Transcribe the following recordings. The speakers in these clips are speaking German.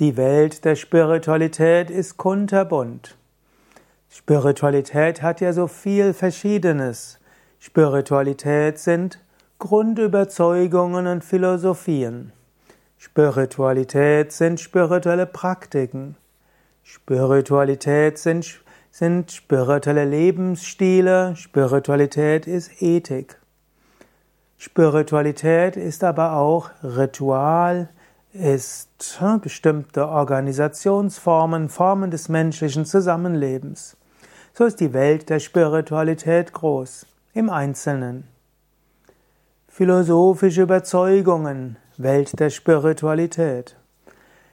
Die Welt der Spiritualität ist kunterbunt. Spiritualität hat ja so viel Verschiedenes. Spiritualität sind Grundüberzeugungen und Philosophien. Spiritualität sind spirituelle Praktiken. Spiritualität sind, sind spirituelle Lebensstile. Spiritualität ist Ethik. Spiritualität ist aber auch Ritual, ist bestimmte Organisationsformen, Formen des menschlichen Zusammenlebens. So ist die Welt der Spiritualität groß, im Einzelnen. Philosophische Überzeugungen, Welt der Spiritualität.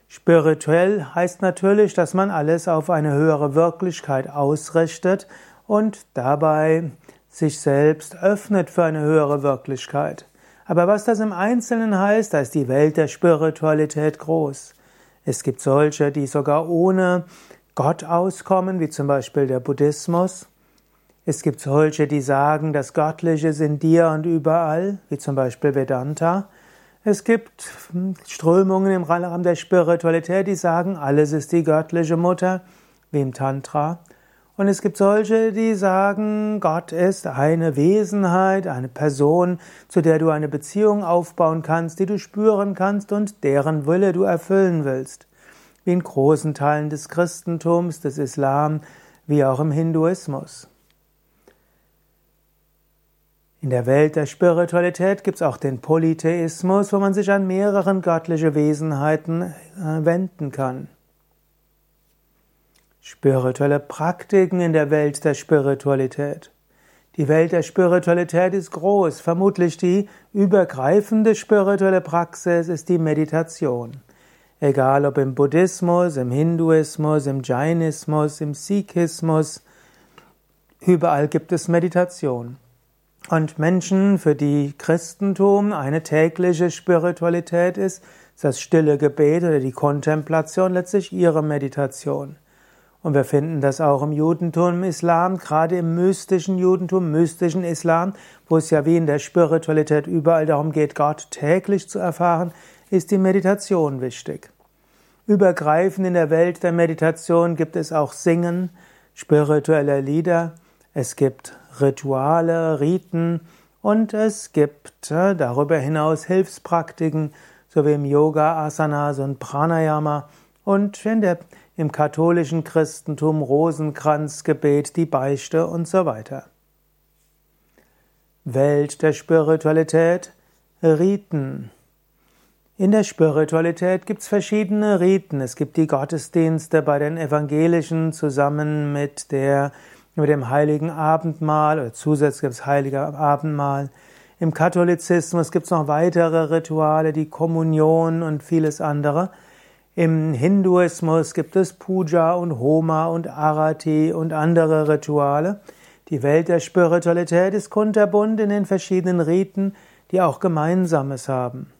Spirituell heißt natürlich, dass man alles auf eine höhere Wirklichkeit ausrichtet und dabei sich selbst öffnet für eine höhere Wirklichkeit. Aber was das im Einzelnen heißt, da ist die Welt der Spiritualität groß. Es gibt solche, die sogar ohne Gott auskommen, wie zum Beispiel der Buddhismus. Es gibt solche, die sagen, das Göttliche ist in dir und überall, wie zum Beispiel Vedanta. Es gibt Strömungen im Rahmen der Spiritualität, die sagen, alles ist die göttliche Mutter, wie im Tantra. Und es gibt solche, die sagen, Gott ist eine Wesenheit, eine Person, zu der du eine Beziehung aufbauen kannst, die du spüren kannst und deren Wille du erfüllen willst. Wie in großen Teilen des Christentums, des Islam, wie auch im Hinduismus. In der Welt der Spiritualität gibt es auch den Polytheismus, wo man sich an mehreren göttliche Wesenheiten äh, wenden kann. Spirituelle Praktiken in der Welt der Spiritualität. Die Welt der Spiritualität ist groß. Vermutlich die übergreifende spirituelle Praxis ist die Meditation. Egal ob im Buddhismus, im Hinduismus, im Jainismus, im Sikhismus, überall gibt es Meditation. Und Menschen, für die Christentum eine tägliche Spiritualität ist, das stille Gebet oder die Kontemplation letztlich ihre Meditation. Und wir finden das auch im Judentum, im Islam, gerade im mystischen Judentum, mystischen Islam, wo es ja wie in der Spiritualität überall darum geht, Gott täglich zu erfahren, ist die Meditation wichtig. Übergreifend in der Welt der Meditation gibt es auch Singen spirituelle Lieder, es gibt Rituale, Riten und es gibt äh, darüber hinaus Hilfspraktiken, so wie im Yoga, Asanas und Pranayama und in der im katholischen Christentum Rosenkranzgebet, die Beichte und so weiter. Welt der Spiritualität, Riten. In der Spiritualität gibt es verschiedene Riten. Es gibt die Gottesdienste bei den Evangelischen zusammen mit, der, mit dem Heiligen Abendmahl oder zusätzlich gibt es Heilige Abendmahl. Im Katholizismus gibt es noch weitere Rituale, die Kommunion und vieles andere. Im Hinduismus gibt es Puja und Homa und Arati und andere Rituale. Die Welt der Spiritualität ist kunterbunt in den verschiedenen Riten, die auch Gemeinsames haben.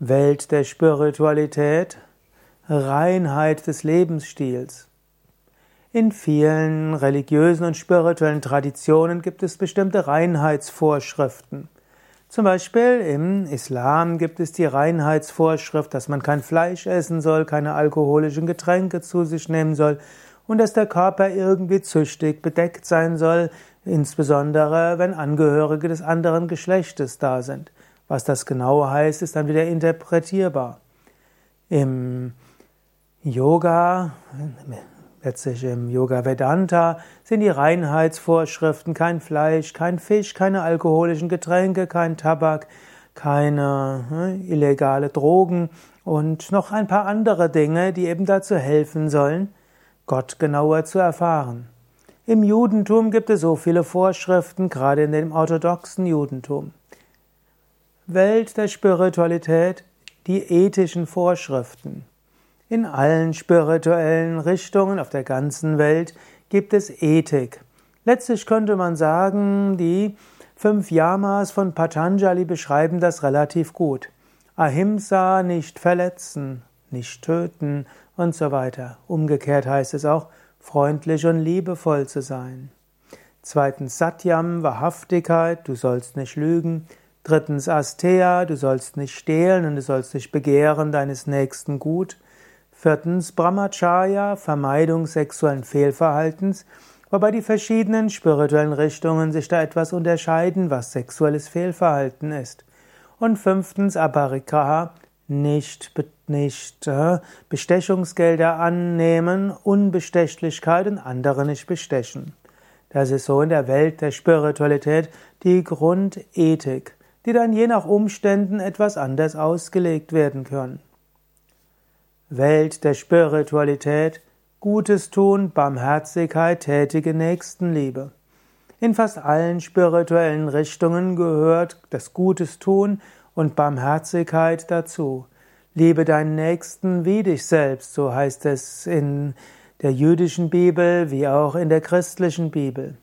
Welt der Spiritualität, Reinheit des Lebensstils. In vielen religiösen und spirituellen Traditionen gibt es bestimmte Reinheitsvorschriften. Zum Beispiel im Islam gibt es die Reinheitsvorschrift, dass man kein Fleisch essen soll, keine alkoholischen Getränke zu sich nehmen soll und dass der Körper irgendwie züchtig bedeckt sein soll, insbesondere wenn Angehörige des anderen Geschlechtes da sind. Was das genau heißt, ist dann wieder interpretierbar. Im Yoga Letztlich im Yoga Vedanta sind die Reinheitsvorschriften kein Fleisch, kein Fisch, keine alkoholischen Getränke, kein Tabak, keine hm, illegale Drogen und noch ein paar andere Dinge, die eben dazu helfen sollen, Gott genauer zu erfahren. Im Judentum gibt es so viele Vorschriften, gerade in dem orthodoxen Judentum. Welt der Spiritualität, die ethischen Vorschriften. In allen spirituellen Richtungen auf der ganzen Welt gibt es Ethik. Letztlich könnte man sagen, die fünf Yamas von Patanjali beschreiben das relativ gut. Ahimsa, nicht verletzen, nicht töten und so weiter. Umgekehrt heißt es auch, freundlich und liebevoll zu sein. Zweitens Satyam, Wahrhaftigkeit, du sollst nicht lügen. Drittens Astea, du sollst nicht stehlen und du sollst nicht begehren deines Nächsten Gut. Viertens Brahmacharya, Vermeidung sexuellen Fehlverhaltens, wobei die verschiedenen spirituellen Richtungen sich da etwas unterscheiden, was sexuelles Fehlverhalten ist. Und fünftens Aparigraha, nicht, nicht äh, Bestechungsgelder annehmen, Unbestechlichkeit und andere nicht bestechen. Das ist so in der Welt der Spiritualität die Grundethik, die dann je nach Umständen etwas anders ausgelegt werden können. Welt der Spiritualität, Gutes tun, Barmherzigkeit, tätige Nächstenliebe. In fast allen spirituellen Richtungen gehört das Gutes tun und Barmherzigkeit dazu. Liebe deinen Nächsten wie dich selbst, so heißt es in der jüdischen Bibel wie auch in der christlichen Bibel.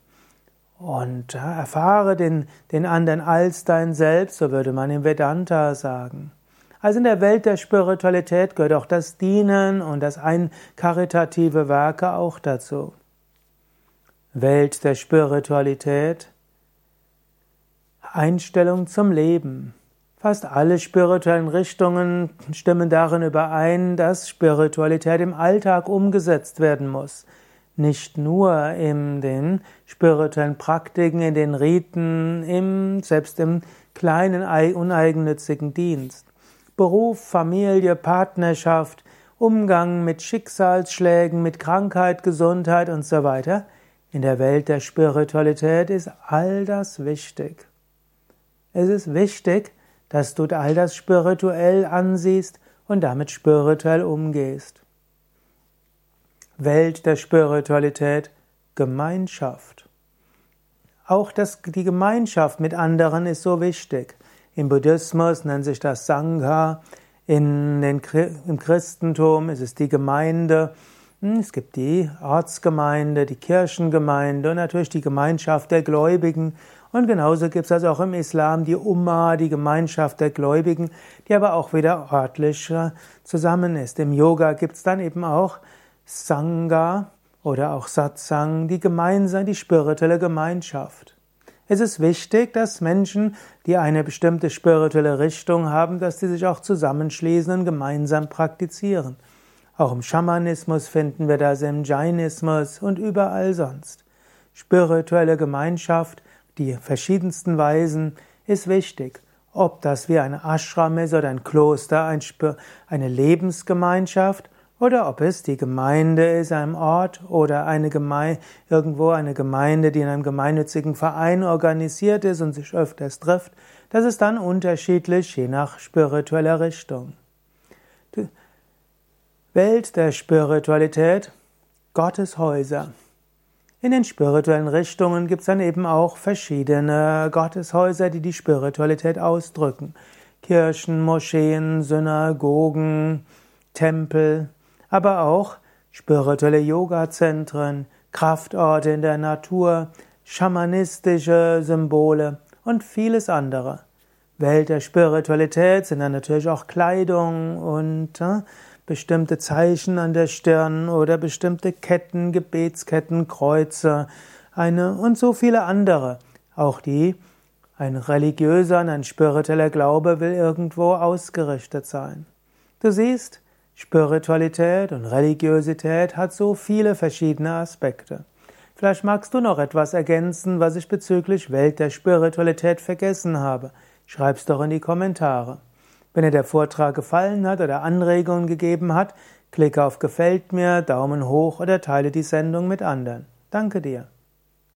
Und erfahre den, den anderen als dein Selbst, so würde man im Vedanta sagen. Also in der Welt der Spiritualität gehört auch das Dienen und das ein karitative Werke auch dazu. Welt der Spiritualität, Einstellung zum Leben. Fast alle spirituellen Richtungen stimmen darin überein, dass Spiritualität im Alltag umgesetzt werden muss. Nicht nur in den spirituellen Praktiken, in den Riten, im, selbst im kleinen uneigennützigen Dienst. Beruf, Familie, Partnerschaft, Umgang mit Schicksalsschlägen, mit Krankheit, Gesundheit und so weiter. In der Welt der Spiritualität ist all das wichtig. Es ist wichtig, dass du all das spirituell ansiehst und damit spirituell umgehst. Welt der Spiritualität, Gemeinschaft. Auch das, die Gemeinschaft mit anderen ist so wichtig. Im Buddhismus nennt sich das Sangha. In den, Im Christentum ist es die Gemeinde. Hm, es gibt die Ortsgemeinde, die Kirchengemeinde und natürlich die Gemeinschaft der Gläubigen. Und genauso gibt es also auch im Islam die Ummah, die Gemeinschaft der Gläubigen, die aber auch wieder örtlich zusammen ist. Im Yoga gibt es dann eben auch Sangha oder auch Satsang, die gemeinsam, die spirituelle Gemeinschaft. Es ist wichtig, dass Menschen, die eine bestimmte spirituelle Richtung haben, dass sie sich auch zusammenschließen und gemeinsam praktizieren. Auch im Schamanismus finden wir das, im Jainismus und überall sonst. Spirituelle Gemeinschaft, die verschiedensten Weisen, ist wichtig. Ob das wie ein Ashram ist oder ein Kloster, eine Lebensgemeinschaft oder ob es die Gemeinde ist, einem Ort oder eine Gemeinde, irgendwo eine Gemeinde, die in einem gemeinnützigen Verein organisiert ist und sich öfters trifft, das ist dann unterschiedlich, je nach spiritueller Richtung. Die Welt der Spiritualität, Gotteshäuser. In den spirituellen Richtungen gibt es dann eben auch verschiedene Gotteshäuser, die die Spiritualität ausdrücken. Kirchen, Moscheen, Synagogen, Tempel, aber auch spirituelle Yoga-Zentren, Kraftorte in der Natur, schamanistische Symbole und vieles andere. Welt der Spiritualität sind dann natürlich auch Kleidung und äh, bestimmte Zeichen an der Stirn oder bestimmte Ketten, Gebetsketten, Kreuze, eine und so viele andere. Auch die ein religiöser und ein spiritueller Glaube will irgendwo ausgerichtet sein. Du siehst, Spiritualität und Religiosität hat so viele verschiedene Aspekte. Vielleicht magst du noch etwas ergänzen, was ich bezüglich Welt der Spiritualität vergessen habe. Schreib's doch in die Kommentare. Wenn dir der Vortrag gefallen hat oder Anregungen gegeben hat, klicke auf Gefällt mir, Daumen hoch oder teile die Sendung mit anderen. Danke dir.